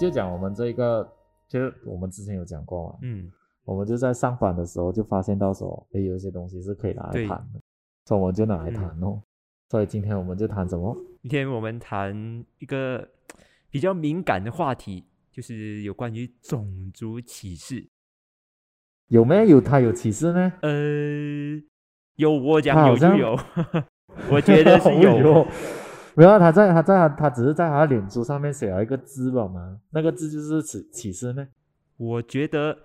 就讲我们这个，就是我们之前有讲过嘛，嗯，我们就在上班的时候就发现到说，诶，有一些东西是可以拿来对谈的，所以我们就拿来谈嗯哦。所以今天我们就谈什么？今天我们谈一个比较敏感的话题，就是有关于种族歧视。有没有他有歧视呢？呃，有我讲有就有，我觉得是哦有。有。没有，他在他在他他只是在他的脸书上面写了一个字吧嘛，那个字就是启启示呢。我觉得，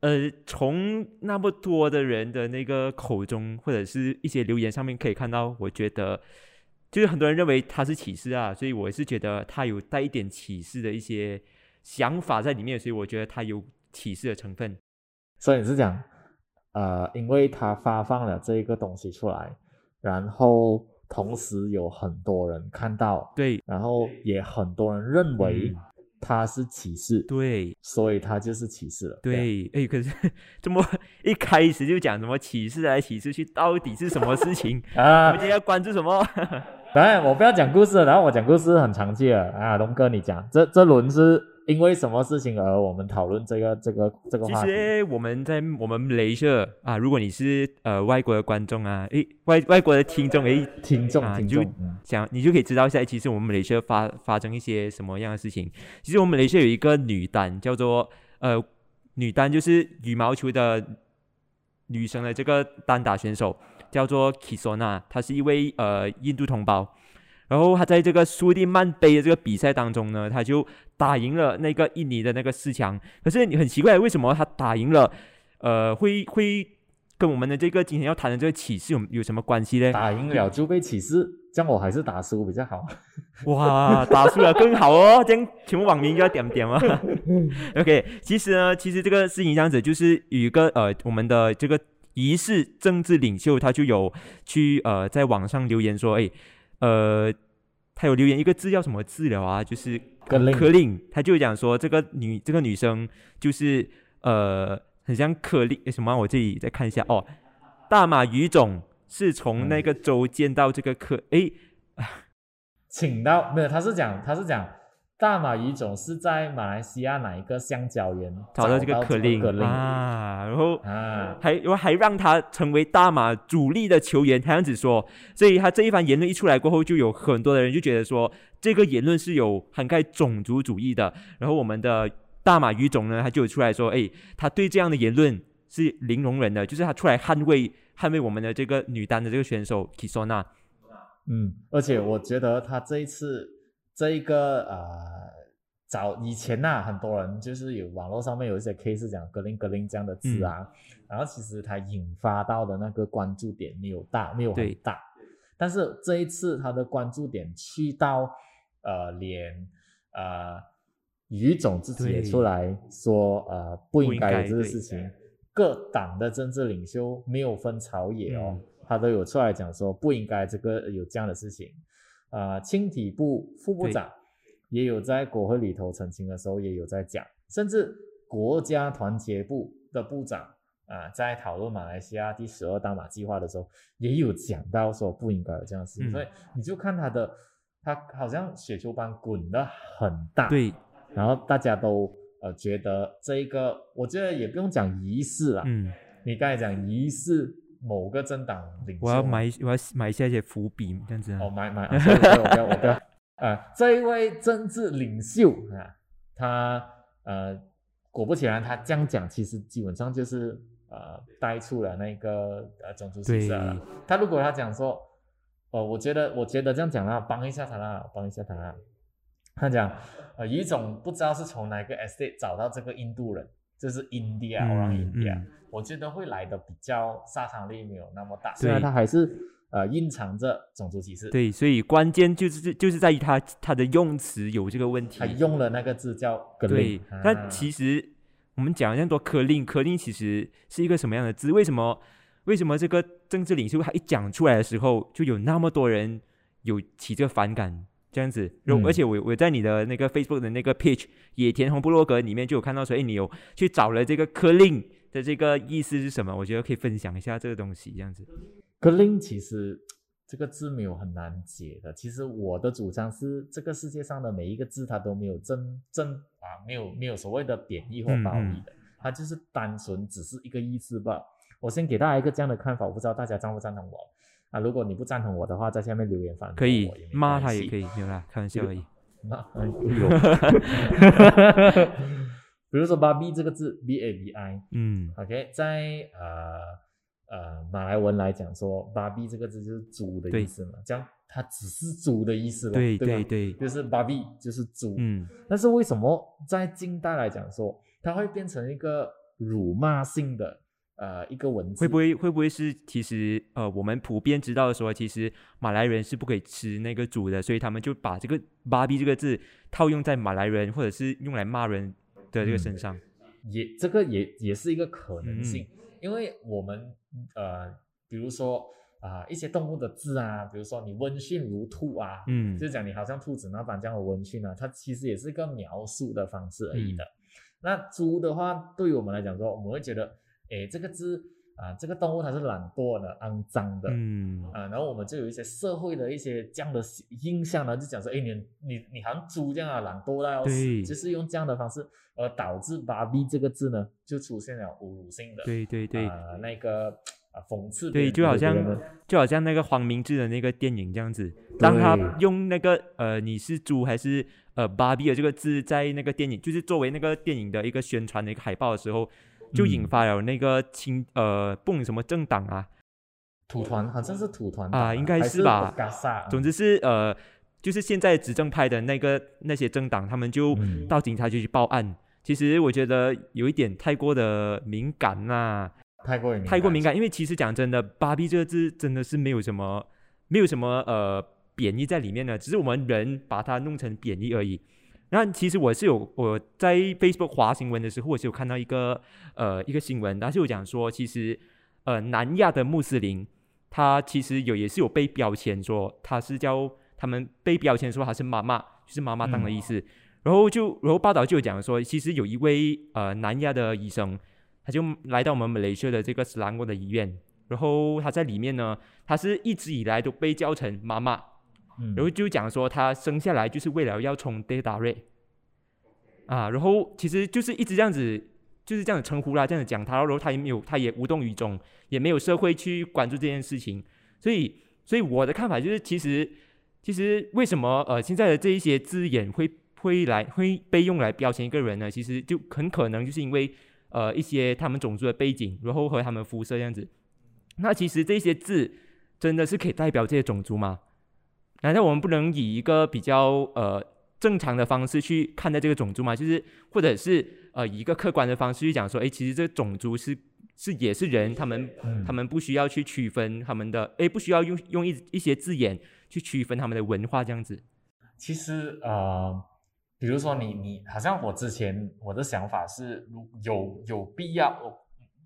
呃，从那么多的人的那个口中，或者是一些留言上面可以看到，我觉得就是很多人认为他是启示啊，所以我是觉得他有带一点启示的一些想法在里面，所以我觉得他有启示的成分。所以你是讲，呃，因为他发放了这一个东西出来，然后同时有很多人看到，对然后也很多人认为嗯他是歧视，对所以他就是歧视了。对，哎，可是 这么一开始就讲什么歧视来歧视去，到底是什么事情？我啊们，今天要关注什么？当然我不要讲故事了，然后我讲故事很长期了啊，龙哥你讲，这这轮是因为什么事情而我们讨论这个这个这个其话题？实我们在我们雷射啊，如果你是呃外国的观众啊，诶，外外国的听众，诶，听众啊就听众，嗯想你就可以知道一下，其实我们雷射发发生一些什么样的事情。其实我们雷射有一个女单叫做呃女单，就是羽毛球的女生的这个单打选手，叫做 Kisona，她是一位呃印度同胞。然后他在这个苏迪曼杯的这个比赛当中呢，他就打赢了那个印尼的那个四强。可是你很奇怪，为什么他打赢了，呃，会会跟我们的这个今天要谈的这个启示有有什么关系呢？打赢了就被启示，这样我还是打输比较好。哇，打输了更好哦，这样全部网民就要点点哦。OK，其实呢，其实这个事情这样子，就是有一个呃，我们的这个疑似政治领袖，他就有去呃在网上留言说，哎，呃，他有留言一个字叫什么治疗啊？就是可令他就讲说这个女这个女生就是呃很像可令什么啊？我自己再看一下哦，大马语种是从那个州见到这个科，哎。请到没有？他是讲他是讲大马语种是在马来西亚哪一个橡胶园找到这个可可令可令啊，然后啊还然后还让他成为大马主力的球员，他这样子说，所以他这一番言论一出来过后，就有很多的人就觉得说，这个言论是有涵盖种族主义的。然后我们的大马语种呢，他就有出来说，哎，他对这样的言论是零容忍的，就是他出来捍卫捍卫我们的这个女单的这个选手 Kisona。嗯，而且我觉得他这一次这一个呃，早以前呐、很多人就是有网络上面有一些 case 讲格林格林这样的字啊，然后其实它引发到的那个关注点没有大，没有很大，但是这一次他的关注点去到呃，连呃于总自己也出来说呃不应该有这个事情，各党的政治领袖没有分朝野哦。嗯他都有出来讲说不应该这个有这样的事情。呃，青体部副部长也有在国会里头澄清的时候也有在讲，甚至国家团结部的部长啊、在讨论马来西亚第十二大马计划的时候，也有讲到说不应该有这样的事情。嗯所以你就看他的，他好像雪球般滚得很大，对，然后大家都呃觉得这一个，我觉得也不用讲仪式啦，嗯，你刚才讲疑似某个政党领袖，我要埋我要埋下一些伏笔，这样子啊。哦买买，啊我不要我不要 啊，这一位政治领袖啊，他呃果不其然，他这样讲，其实基本上就是呃带出了那个呃种族歧视。他如果他讲说，哦，我觉得我觉得这样讲啦，帮一下他啦，帮一下他啦。他讲，呃，有一种不知道是从哪个 estate 找到这个印度人，就是 India 嗯 or India，、嗯我觉得会来的比较杀伤力没有那么大，虽然对他还是呃蕴藏着种族歧视。对，所以关键就是就是在于他他的用词有这个问题他。用了那个字叫格对令，，但啊其实我们讲了这么多科令，科令其实是一个什么样的字？为什么为什么这个政治领袖他一讲出来的时候，就有那么多人有起这个反感？这样子，如嗯而且我我在你的那个 Facebook 的那个 page 野田红部落格里面就有看到说，哎，你有去找了这个 clean 的这个意思是什么？我觉得可以分享一下这个东西，这样子。clean 其实这个字没有很难解的。其实我的主张是，这个世界上的每一个字它都没有真正啊，没有没有所谓的贬义或褒义的，它就是单纯只是一个意思吧。我先给大家一个这样的看法，我不知道大家赞不赞同我啊？如果你不赞同我的话，在下面留言反可以骂他也可以，没有啦，开玩笑而已。那有，比如说 “babi” 这个字，b a b i，嗯，OK，在呃呃马来文来讲说，“babi” 这个字就是猪的意思嘛，这样它只是猪的意思了，对对对，就是 “babi” 就是猪，嗯，但是为什么在近代来讲说，它会变成一个辱骂性的？呃，一个文字。会不会会不会是其实呃，我们普遍知道的说，其实马来人是不可以吃那个猪的，所以他们就把这个“芭比”这个字套用在马来人或者是用来骂人的这个身上，也这个也也是一个可能性，因为我们呃，比如说啊一些动物的字啊，比如说你温驯如兔啊，嗯，就是讲你好像兔子那般这样的温驯啊，它其实也是一个描述的方式而已的。那猪的话，对于我们来讲说，我们会觉得。哎，这个字啊，这个动物它是懒惰的、肮脏的，嗯。啊，然后我们就有一些社会的一些这样的印象呢，就讲说，哎，你你你好像猪这样啊，懒惰到要死，就是用这样的方式，而导致“芭比”这个字呢，就出现了侮辱性的，对对对，啊，那个啊讽刺，对，就好像就好像那个黄明志的那个电影这样子，当他用那个呃你是猪还是呃芭比的这个字在那个电影，就是作为那个电影的一个宣传的一个海报的时候。就引发了那个清呃，蹦什么政党啊？土团好像是土团啊，应该是吧？总之是呃，就是现在执政派的那个那些政党，他们就到警察局去报案。其实我觉得有一点太过的敏感呐，太过太过敏感。因为其实讲真的，“芭比”这个字真的是没有什么没有什么呃贬义在里面的，只是我们人把它弄成贬义而已。那其实我是有我在 Facebook 滑新闻的时候，我是有看到一个呃一个新闻，它是有讲说，其实呃南亚的穆斯林，他其实有也是有被标签说他是叫他们被标签说他是妈妈，就是妈妈当的意思。然后就然后报道就有讲说，其实有一位呃南亚的医生，他就来到我们马来西亚的这个斯兰国的医院，然后他在里面呢，他是一直以来都被叫成妈妈。然后就讲说他生下来就是为了要冲 data rate 啊，然后其实就是一直这样子，就是这样子称呼啦，这样子讲他，然后他也没有，他也无动于衷，也没有社会去关注这件事情。所以，所以我的看法就是，其实，其实为什么呃现在的这一些字眼会会来会被用来标签一个人呢？其实就很可能就是因为呃一些他们种族的背景，然后和他们肤色这样子。那其实这些字真的是可以代表这些种族吗？难道我们不能以一个比较呃正常的方式去看待这个种族吗？就是或者是呃以一个客观的方式去讲说，哎，其实这个种族是是也是人，他们他们不需要去区分他们的，哎，不需要用用一一些字眼去区分他们的文化这样子。其实呃，比如说你你好像我之前我的想法是，如有有必要，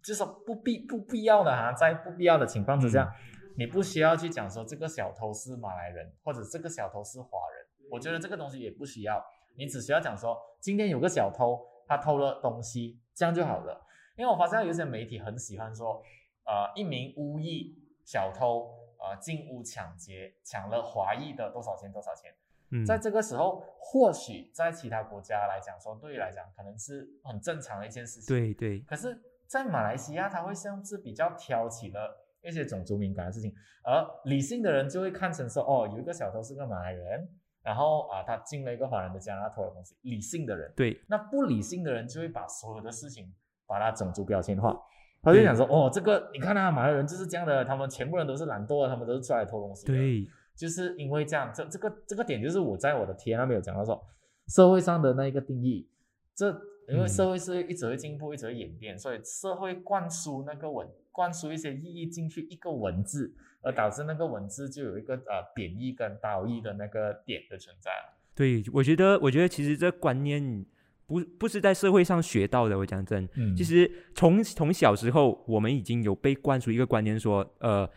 就是不必不必要的哈，在不必要的情况之下。你不需要去讲说这个小偷是马来人，或者这个小偷是华人，我觉得这个东西也不需要。你只需要讲说今天有个小偷，他偷了东西，这样就好了。因为我发现有些媒体很喜欢说，呃，一名巫裔小偷，呃，进屋抢劫，抢了华裔的多少钱多少钱。嗯，在这个时候，或许在其他国家来讲说，对于来讲可能是很正常的一件事情。对对。可是，在马来西亚，他会像是比较挑起了。一些种族敏感的事情，而理性的人就会看成说，哦，有一个小偷是个马来人，然后啊，他进了一个华人的家，他偷了东西。理性的人，对，那不理性的人就会把所有的事情把它种族标签化，他就想说，哦，这个你看啊，马来人就是这样的，他们全部人都是懒惰的，他们都是出来偷东西。对，就是因为这样，这这个这个点就是我在我的贴那边有讲到说，社会上的那一个定义，这因为社会是一直会进步，一直会演变，所以社会灌输那个稳。灌输一些意义进去一个文字，而导致那个文字就有一个呃贬义跟褒义的那个点的存在。对，我觉得，我觉得其实这观念不不是在社会上学到的。我讲真，其实从从小时候我们已经有被灌输一个观念，说呃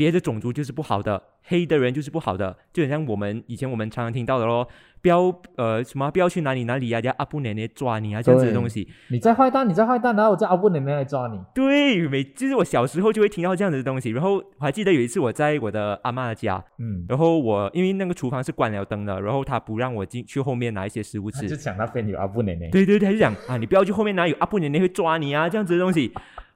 别的种族就是不好的，黑的人就是不好的，就很像我们以前我们常常听到的咯，不要呃什么不要去哪里哪里呀、叫阿布奶奶抓你啊这样子的东西。你在坏蛋，你在坏蛋，然后我叫阿布奶奶来抓你。对，每就是我小时候就会听到这样子的东西，然后我还记得有一次我在我的阿妈的家，嗯，然后我因为那个厨房是关了灯的，然后他不让我进去后面拿一些食物吃就，讲那边有阿布奶奶。对对对，他就讲啊，你不要去后面拿，有阿布奶奶会抓你啊，这样子的东西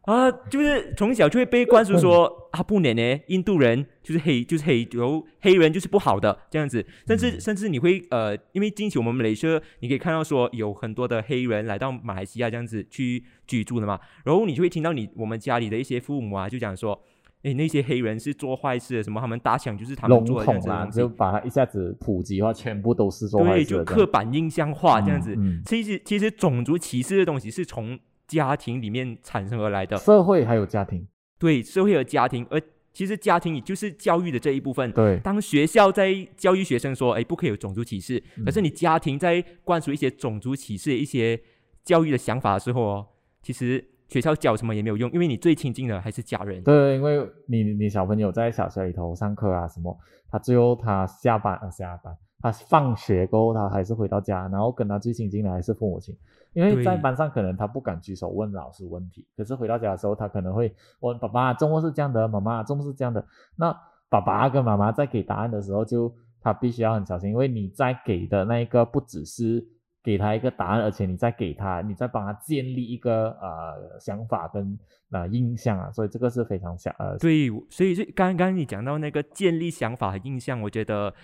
啊，就是从小就会被灌输说阿布奶奶印度人就是黑，就是黑，然后黑人就是不好的这样子，甚至嗯甚至你会呃，因为近期我们马来西亚，你可以看到说有很多的黑人来到马来西亚这样子去居住的嘛，然后你就会听到你我们家里的一些父母啊，就讲说。诶，那些黑人是做坏事的，什么他们打响就是他们做的这样，子就把它一下子普及化，全部都是做坏对，事的这样。就刻板印象化这样子。嗯嗯其实其实种族歧视的东西是从家庭里面产生而来的，社会还有家庭，对社会和家庭，而其实家庭也就是教育的这一部分。对，当学校在教育学生说，哎，不可以有种族歧视，嗯。可是你家庭在灌输一些种族歧视一些教育的想法的时候哦，其实学校教什么也没有用，因为你最亲近的还是家人。对，因为你你小朋友在小学里头上课啊什么，他最后他下班啊下班，他放学过后他还是回到家，然后跟他最亲近的还是父母亲，因为在班上可能他不敢举手问老师问题，可是回到家的时候他可能会问爸爸周末是这样的，妈妈周末是这样的，那爸爸跟妈妈在给答案的时候就他必须要很小心，因为你在给的那一个不只是。给他一个答案，而且你在给他，你在帮他建立一个呃想法跟呃印象啊，所以这个是非常小呃对，所以是刚刚你讲到那个建立想法和印象，我觉得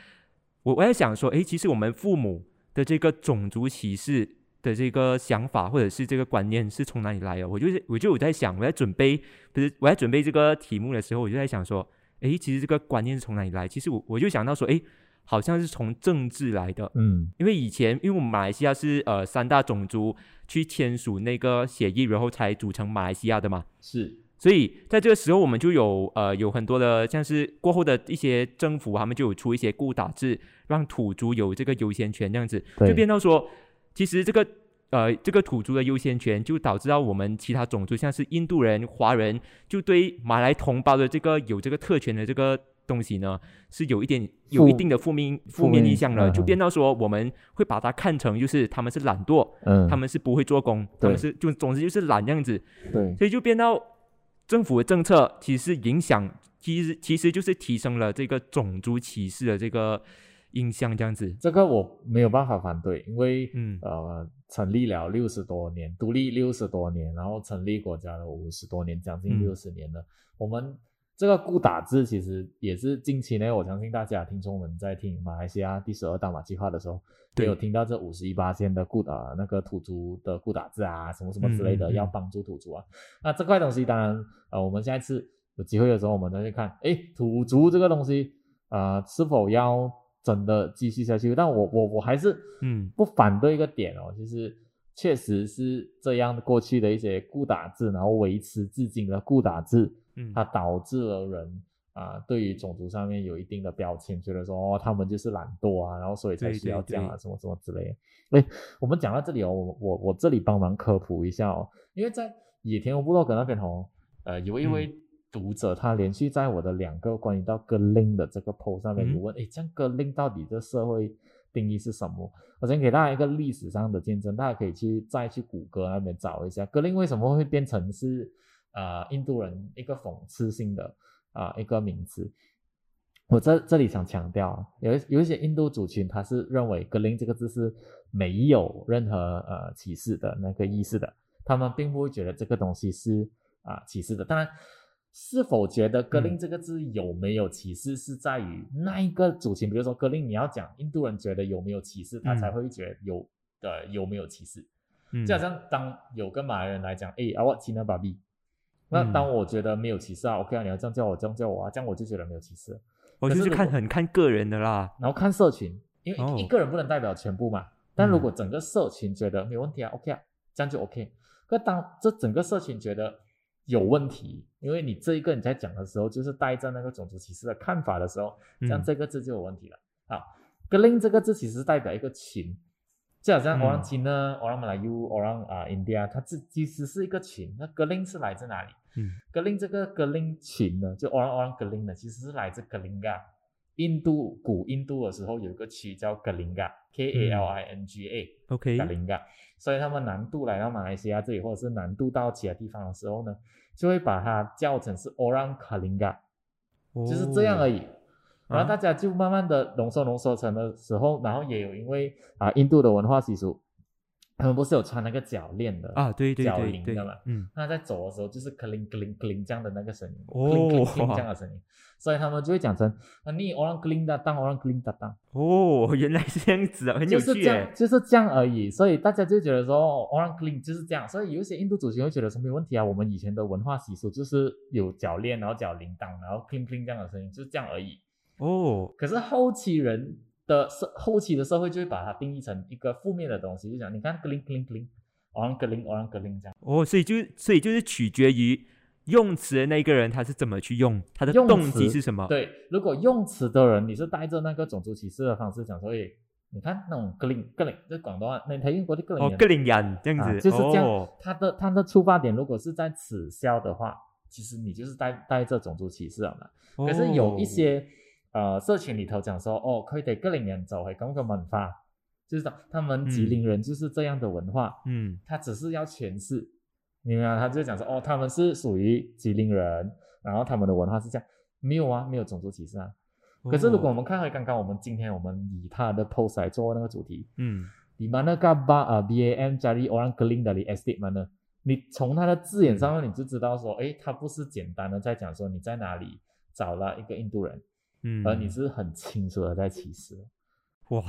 我我在想说，诶，其实我们父母的这个种族歧视的这个想法或者是这个观念是从哪里来的？我就是我就有在想，我在准备不是我在准备这个题目的时候，我就在想说，诶，其实这个观念是从哪里来？其实我我就想到说，诶，好像是从政治来的，嗯。因为以前，因为我们马来西亚是呃三大种族去签署那个协议，然后才组成马来西亚的嘛，是。所以在这个时候，我们就有呃有很多的像是过后的一些政府，他们就有出一些固打制，让土族有这个优先权，这样子。就变到说，其实这个呃这个土著的优先权，就导致到我们其他种族，像是印度人、华人，就对马来同胞的这个有这个特权的这个东西呢，是有一点有一定的负面负负面面印象了，嗯嗯就变到说我们会把它看成就是他们是懒惰，嗯，他们是不会做工，他们是就总之就是懒这样子。对。所以就变到政府的政策其实影响，其实其实就是提升了这个种族歧视的这个印象，这样子。这个我没有办法反对，因为嗯呃成立了六十多年，独立六十多年，然后成立国家了五十多年，将近嗯六十年了。我们这个固打字其实也是近期呢，我相信大家听众们在听马来西亚第十二大马计划的时候，对也有听到这五十一八线的固打那个土族的固打字啊，什么什么之类的，嗯嗯嗯要帮助土族啊。那这块东西当然呃，我们下一次有机会的时候，我们再去看，哎，土族这个东西呃是否要真的继续下去？但我我我还是嗯不反对一个点哦，就是确实是这样，过去的一些固打制，然后维持至今的固打制，嗯它导致了人啊、对于种族上面有一定的标签，觉得说哦他们就是懒惰啊，然后所以才需要这样啊，对什么什么之类的。哎，我们讲到这里哦，我我我这里帮忙科普一下哦，因为在野田部落格那边哦，呃，有一嗯位读者他连续在我的两个关于到格林的这个 post 上面嗯有问，哎、这样格林到底这社会定义是什么？我先给大家一个历史上的见证，大家可以去再去谷歌那边找一下，格林为什么会变成是呃印度人一个讽刺性的啊、一个名词。我这这里想强调啊，有一有一些印度族群，他是认为“格林”这个字是没有任何呃歧视的那个意思的，他们并不会觉得这个东西是啊、歧视的。当然，是否觉得“格林”嗯这个字有没有歧视，是在于那一个族群，比如说格林，你要讲印度人觉得有没有歧视，他嗯才会觉得有呃有没有歧视。嗯，就好像当有个马来人来讲，哎，啊我亲了爸比，那嗯当我觉得没有歧视啊，OK 啊，你要这样叫我，这样叫我啊，这样我就觉得没有歧视了。我就是看很看个人的啦。然后看社群，因为一,、个人不能代表全部嘛。但如嗯果整个社群觉得没有问题啊，OK 啊，这样就 OK。可当这整个社群觉得有问题，因为你这一个你在讲的时候，就是带着那个种族歧视的看法的时候，这样嗯这个字就有问题了。好 g l i n 这个字其实代表一个群，就好像嗯 orang Cina、orang Melayu、orang 啊 India，它这其实是一个群。那 g l i n 是来自哪里？嗯格林这个格林群呢，就 Orang Orang 格林呢，其实是来自格林嘎。印度古印度的时候有一个区叫格林嘎，K A L I N G A，，OK，格林嘎。所以他们南渡来到马来西亚这里，或者是南渡到其他地方的时候呢，就会把它叫成是 Orang Kalinga，就是这样而已。已。然后大家就慢慢的浓缩浓缩成的时候，然后也有因为啊印度的文化习俗，他们不是有穿那个脚链的啊，对对脚铃的嘛，嗯，那在走的时候就是克林克林克林这样的那个声音，哦。克林克林克林这样的声音，所以他们就会讲成啊你 orang 克林的当 orang 克林的当，哦，原来是这样子啊，很有就是。这样就是这样而已，所以大家就觉得说哦 orang 克林就是这样，所以有一些印度族群会觉得说没有问题啊，我们以前的文化习俗就是有脚链，然后脚铃铛，然后 cling cling 这样的声音，就是这样而已。哦，可是后期人的社后期的社会就会把它定义成一个负面的东西，就讲你看 cling cling cling。orang 格林 orang 格林这样，哦，所以就所以就是取决于用词的那个人他是怎么去用，他的动机是什么。对，如果用词的人你是带着那个种族歧视的方式讲所以，你看那种格林格林，这广东话，那他用过的格林哦，人个领人这样啊子，就是这样哦，他的他的出发点如果是在耻笑的话，其实你就是带带着种族歧视了嘛。可是有一哦些、呃社群里头讲说，哦，佢哋吉林人就係咁嘅文化，就是他他们吉林人就是这样的文化，嗯他只是要诠释，明白吗？他就讲说，哦，他们是属于吉林人，然后他们的文化是这样，没有啊，没有种族歧视啊。可是如果我哦们看回刚刚我们今天我们以他的 post 来做那个主题，嗯 di manakah ba 呃 BAM cari orang keling dari estate mana？你从他的字眼上面你就知道说，诶，他不是简单的在讲说你在哪里找了一个印度人，嗯，而你是很清楚的在歧视。哇，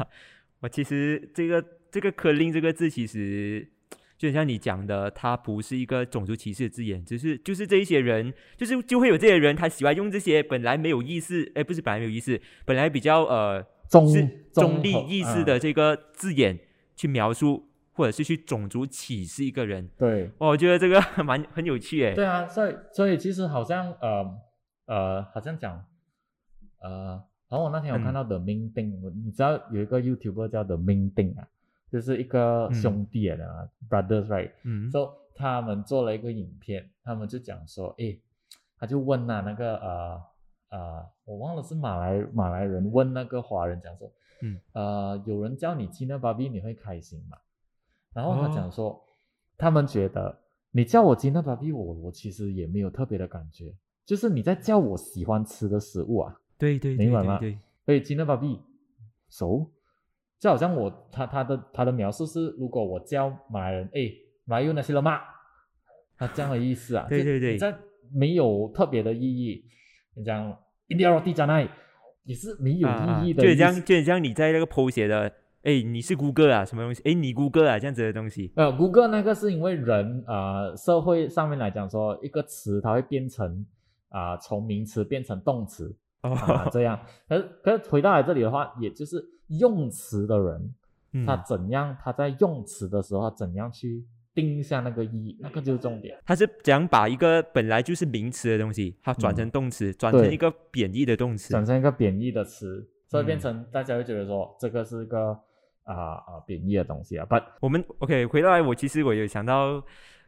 我其实这个这个“科令”这个字，其实就像你讲的，它不是一个种族歧视的字眼，只是就是这一些人，就是就会有这些人，他喜欢用这些本来没有意思，哎，不是本来没有意思，本来比较呃中是中中立意思啊的这个字眼去描述，或者是去种族歧视一个人。对哦，我觉得这个 蛮很有趣诶。对啊，所以所以其实好像呃呃，好像讲呃，然后我那天有看嗯到 The Ming Ding，、我你知道有一个 YouTuber 叫 The Ming Ding 啊，就是一个嗯。兄弟啊 brothers right，嗯，so 他们做了一个影片，他们就讲说，诶，他就问啊那个呃呃，我忘了是马来马来人问那个华人讲说，嗯，呃，有人叫你 Gina Babi，你会开心吗？然后他哦。讲说，他们觉得你叫我 Gina Babi，我我其实也没有特别的感觉，就是你在叫我喜欢吃的食物啊，对对对明白吗对对，所以 Gina Babi 熟，就好像我他他的他的描述是，如果我叫马来人，哎，马有那些了吗？他这样的意思啊，就对对对这没有特别的意义，你讲 India roti canai 也是没有啊意义的就很像就很像你在那个 PO 写的，哎，你是谷歌啊，什么东西？哎，你谷歌啊，这样子的东西。呃，谷歌那个是因为人啊、呃社会上面来讲说，一个词它会变成啊、从名词变成动词 这样。可是可是回到来这里的话，也就是用词的人，嗯他怎样他在用词的时候，怎样去定一下那个意，那个就是重点。他是怎样把一个本来就是名词的东西，它转成动词，转成一个贬义的动词。转成一个贬义的词，所以变嗯成大家会觉得说这个是一个啊啊、贬义的东西啊。But 我们 OK 回到来，我其实我有想到，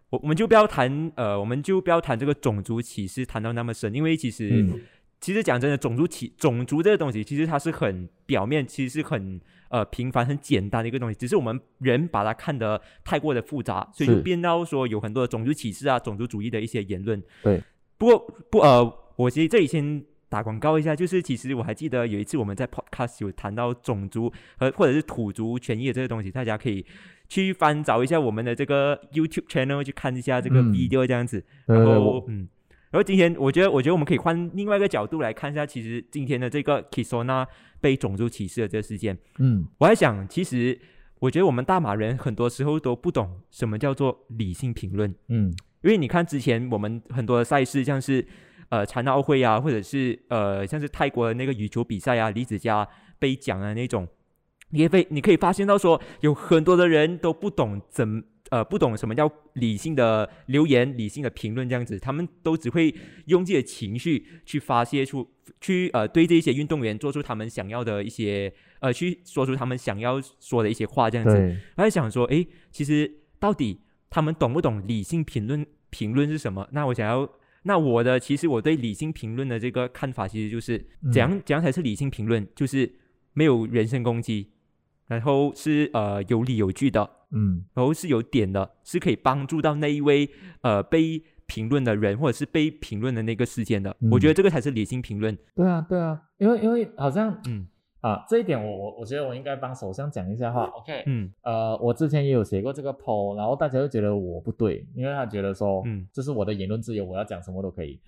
我我们就不要谈呃，我们就不要谈这个种族歧视谈到那么深，因为其实、嗯其实讲真的，种族歧种族这个东西，其实它是很表面，其实是很呃平凡、很简单的一个东西，只是我们人把它看得太过的复杂，所以就是变到说有很多的种族歧视啊、种族主义的一些言论。对，不过不呃，我其实这里先打广告一下，就是其实我还记得有一次我们在 Podcast 有谈到种族和或者是土族权益的这个东西，大家可以去翻找一下我们的这个 YouTube channel 去看一下这个嗯 video 这样子。对然后嗯，然后今天我觉得，我觉得我们可以换另外一个角度来看一下，其实今天的这个 Kisona 被种族歧视的这个事件，嗯。我在想，其实我觉得我们大马人很多时候都不懂什么叫做理性评论，嗯。因为你看之前我们很多的赛事，像是呃残奥会啊，或者是呃像是泰国的那个羽球比赛啊，李子嘉被奖啊那种，你也被你可以发现到说，有很多的人都不懂怎呃不懂什么叫理性的留言、理性的评论这样子，他们都只会用自己的情绪去发泄出去呃对这些运动员做出他们想要的一些呃去说出他们想要说的一些话这样子。对，我在想说，诶，其实到底他们懂不懂理性评论评论是什么？那我想要，那我的其实我对理性评论的这个看法，其实就是嗯怎样怎样才是理性评论？就是没有人身攻击，然后是呃有理有据的，嗯。然后是有点的，是可以帮助到那一位呃被评论的人，或者是被评论的那个事件的。我嗯觉得这个才是理性评论。对啊对啊，因为因为好像嗯。啊这一点我我我觉得我应该帮首相讲一下话，OK，嗯呃，我之前也有写过这个 poll，然后大家就觉得我不对，因为他觉得说，嗯。这是我的言论自由，我要讲什么都可以。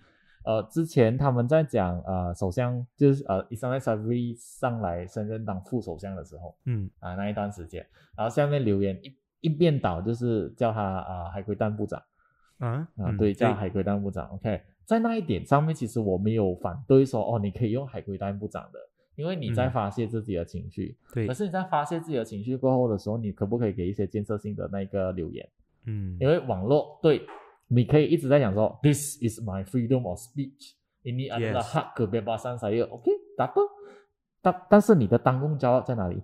呃，之前他们在讲呃，首相就是呃，伊桑莱萨维上来升任当副首相的时候嗯啊、那一段时间，然后下面留言一一边倒就是叫他啊、海龟蛋部长啊啊、嗯对，叫海龟蛋部长。OK，在那一点上面，其实我没有反对说哦，你可以用海龟蛋部长的，因为你在嗯发泄自己的情绪。对可是你在发泄自己的情绪过后的时候，你可不可以给一些建设性的那个留言？嗯因为网络对，你可以一直在讲说，This is my freedom of speech。你你啊，你哈个别巴三啥嘢，OK，打不？但但是你的当公骄傲在哪里？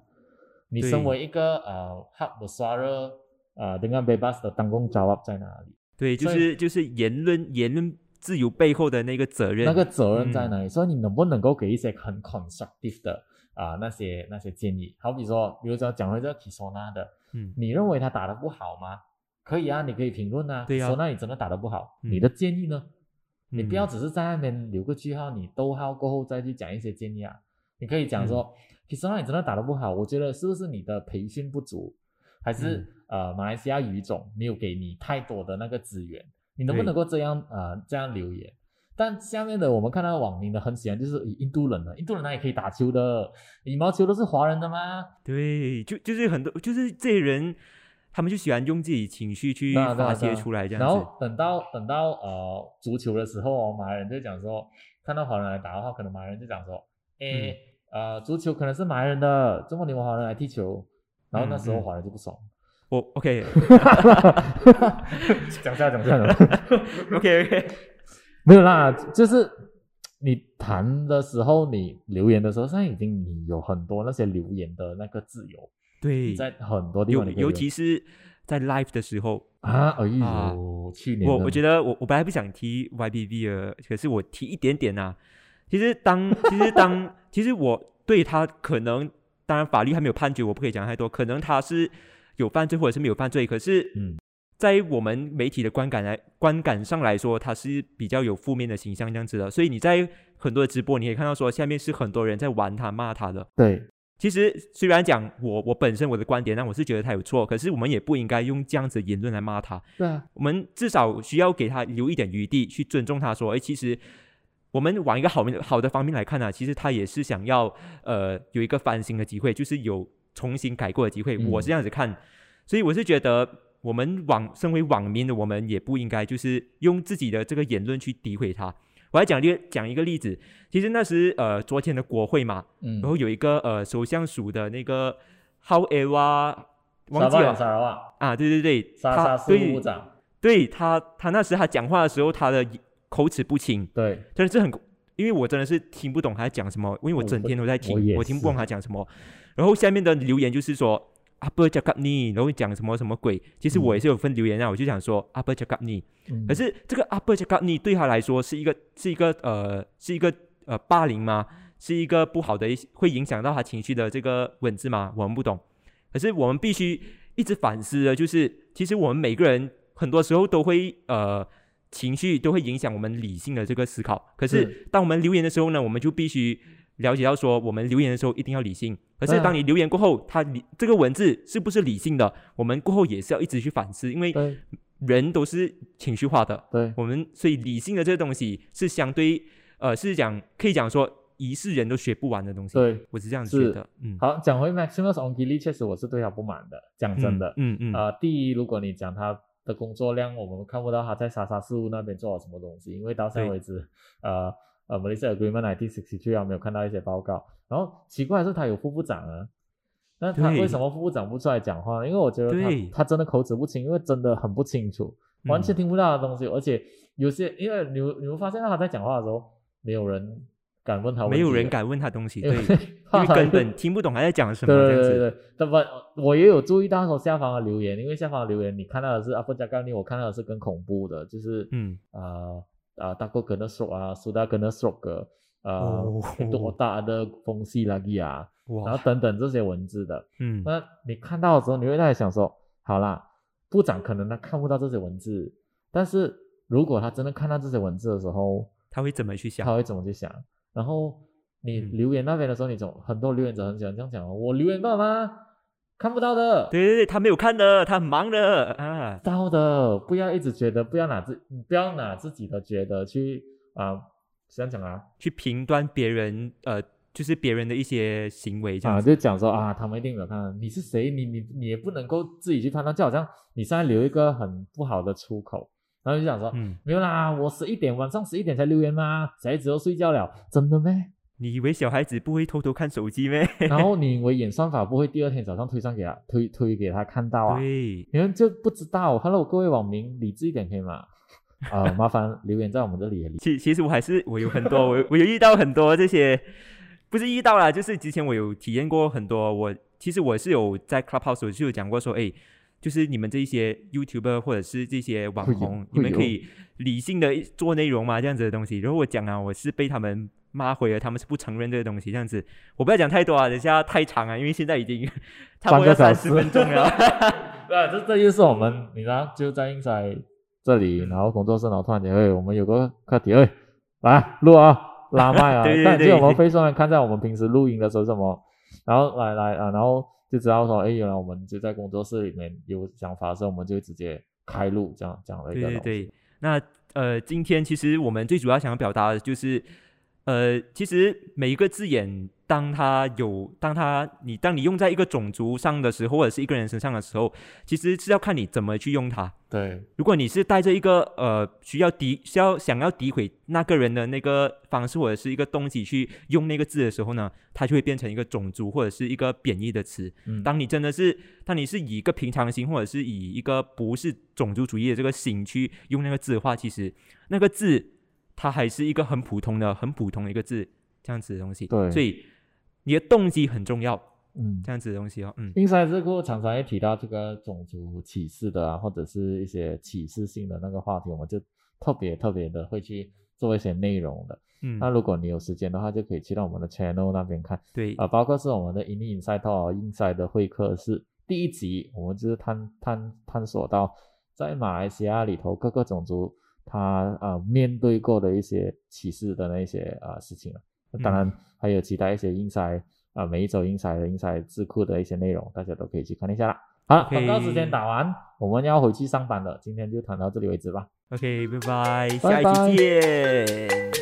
你身为一个啊哈不刷热啊，那个被巴斯的当公骄傲在哪里？对，就是就是言论言论自由背后的那个责任，那个责任在哪里？所以你能不能够给一些很 constructive 的啊那些那些建议？好比说，比如说讲到这 Kisana 的，嗯，你认为他打的不好吗？可以啊，你可以评论啊。对啊说那你真的打得不好，嗯你的建议呢？你不要嗯只是在那边留个句号，你逗号过后再去讲一些建议啊。你可以讲说，其实那你真的打得不好，我觉得是不是你的培训不足，还是、嗯呃马来西亚语种没有给你太多的那个资源？你能不能够这样呃这样留言？但下面的我们看到网民的很喜欢就是以印度人的，印度人哪里可以打球的？羽毛球都是华人的吗？对，就就是很多就是这些人，他们就喜欢用自己情绪去发泄出来这样子。然后等到等到呃足球的时候哦，马来人就讲说，看到华人来打的话，可能马来人就讲说，诶、呃足球可能是马来人的，怎么你们华人来踢球？然后那时候华人就不爽，我 OK 讲下讲下，OK OK，没有啦，就是你谈的时候，你留言的时候，现在已经你有很多那些留言的那个自由，对，在很多地尤尤方你可以留其是在 live 的时候，啊，哎呦，啊去年我我觉得得我我本来不想提 YBB 的，可是我提一点点呐、其实当 其实当其实我对他可能，当然法律还没有判决，我不可以讲太多。可能他是有犯罪或者是没有犯罪，可是嗯在我们媒体的观感来观感上来说，他是比较有负面的形象这样子的。所以你在很多的直播，你可以看到说下面是很多人在玩他骂他的。对，其实虽然讲我我本身我的观点，那我是觉得他有错，可是我们也不应该用这样子的言论来骂他。对啊，我们至少需要给他留一点余地，去尊重他，说，哎，其实我们往一个好面好的方面来看呢、其实他也是想要呃有一个翻新的机会，就是有重新改过的机会。嗯我是这样子看，所以我是觉得我们网身为网民的我们也不应该就是用自己的这个言论去诋毁他。我来讲一个讲一个例子，其实那时呃昨天的国会嘛，嗯，然后有一个呃首相署的那个 However 忘记了。啊，对对对，沙他对对他，他那时他讲话的时候，他的口齿不清，对，真的是很，因为我真的是听不懂他在讲什么，因为我整天都在听，也我听不懂他讲什么。然后下面的留言就是说阿伯加格尼，然后讲什么什么鬼。其实我也是有份留言啊，我就想说阿伯加格尼，嗯可是这个阿伯加格尼对他来说是一个是一个呃是一个呃霸凌吗？是一个不好的一会影响到他情绪的这个文字吗？我们不懂。可是我们必须一直反思的，就是其实我们每个人很多时候都会呃情绪都会影响我们理性的这个思考。可是是当我们留言的时候呢，我们就必须了解到说，我们留言的时候一定要理性。可是当你留言过后，它理这个文字是不是理性的，我们过后也是要一直去反思，因为人都是情绪化的。对，我们所以理性的这个东西是相对呃是讲可以讲说一世人都学不完的东西。对，我是这样子觉得。嗯，好，讲回 Maximus Ongili，确实我是对他不满的。讲真的，嗯嗯嗯呃，第一，如果你讲他的工作量，我们看不到他在莎莎事务那边做了什么东西，因为到现在对为止，呃呃，Malaysia Agreement 19 63啊，没有看到一些报告。然后奇怪的是，他有副部长啊，那他对。为什么副部长不出来讲话呢？因为我觉得他他真的口齿不清，因为真的很不清楚，完全嗯听不到的东西，而且有些因为你你会发现到他在讲话的时候，没有人敢问他没有，人敢问他东西，对，因为根本听不懂他在讲什么。对对对对，那么我也有注意到说下方的留言，因为下方的留言你看到的是阿布加甘尼，我看到的是更恐怖的，就是嗯。啊啊大哥跟的 stroke 啊，苏达跟的 stroke 呃哦多大的风系那个啊，然后，等等这些文字的，嗯那你看到的时候，你会在想说，好啦，部长可能他看不到这些文字，但是如果他真的看到这些文字的时候，他会怎么去想他？会怎么去想？然后你嗯留言那边的时候，你总很多留言者很喜欢这样讲哦，我留言到吗？看不到的，对对对，他没有看的，他很忙的啊。到的，不要一直觉得，不要拿自，不要拿自己的觉得去啊，这样讲啊，去评断别人，呃，就是别人的一些行为这样啊，就讲说啊，他们一定没有看到，你是谁？你你你也不能够自己去判断，就好像你现在留一个很不好的出口，然后就想说，嗯，没有啦，我十一点晚上十一点才留言吗？小孩子都睡觉了，真的咩？你以为小孩子不会偷偷看手机咩？然后你以为演算法不会第二天早上推上给他推推给他看到啊？对，你们就不知道。Hello，各位网民，理智一点可以吗？啊、麻烦留言在我们这里。其其实我还是我有很多，我 我有遇到很多这些，不是遇到啦，就是之前我有体验过很多。我其实我是有在 Clubhouse 我就有讲过说，哎，就是你们这一些 YouTuber 或者是这些网红，你们可以理性的做内容嘛，这样子的东西。然后我讲啊，我是被他们骂回了，他们是不承认这个东西，这样子。我不要讲太多啊，等下太长啊，因为现在已经 差不多三十分钟了。对啊，这这就是我们，你知道，就在英在这里，然后工作室，然后突然间，哎，我们有个课题，哎，来录啊，拉麦啊，对对看，对就我们飞上来看在我们平时录音的时候什么，然后来来啊，然后就知道说，哎，原来我们就在工作室里面有想法的时候，我们就直接开录这样这样的一对对个东西。对，那呃，今天其实我们最主要想要表达的就是，呃，其实每一个字眼，当它有，当它你当你用在一个种族上的时候，或者是一个人身上的时候，其实是要看你怎么去用它。对如果你是带着一个呃需要诋需要想要诋毁那个人的那个方式，或者是一个东西去用那个字的时候呢，它就会变成一个种族或者是一个贬义的词。嗯，当你真的是，当你是以一个平常心，或者是以一个不是种族主义的这个心去用那个字的话，其实那个字它还是一个很普通的、很普通的一个字，这样子的东西。对所以你的动机很重要，嗯，这样子的东西哦。嗯，英赛智库常常会提到这个种族歧视的啊，或者是一些歧视性的那个话题，我们就特别特别的会去做一些内容的。嗯，那如果你有时间的话，就可以去到我们的 channel 那边看对，啊、包括是我们的 In Inside Talk Inside 的会客室第一集，我们就是探探探索到在马来西亚里头各个种族他啊、面对过的一些歧视的那些啊、事情了。当然还有其他一些 Inside 啊、每一周 Inside 的 Inside 智库的一些内容，大家都可以去看一下啦。好了广告时间打完，我们要回去上班了，今天就谈到这里为止吧。OK，拜拜，拜拜下一期见。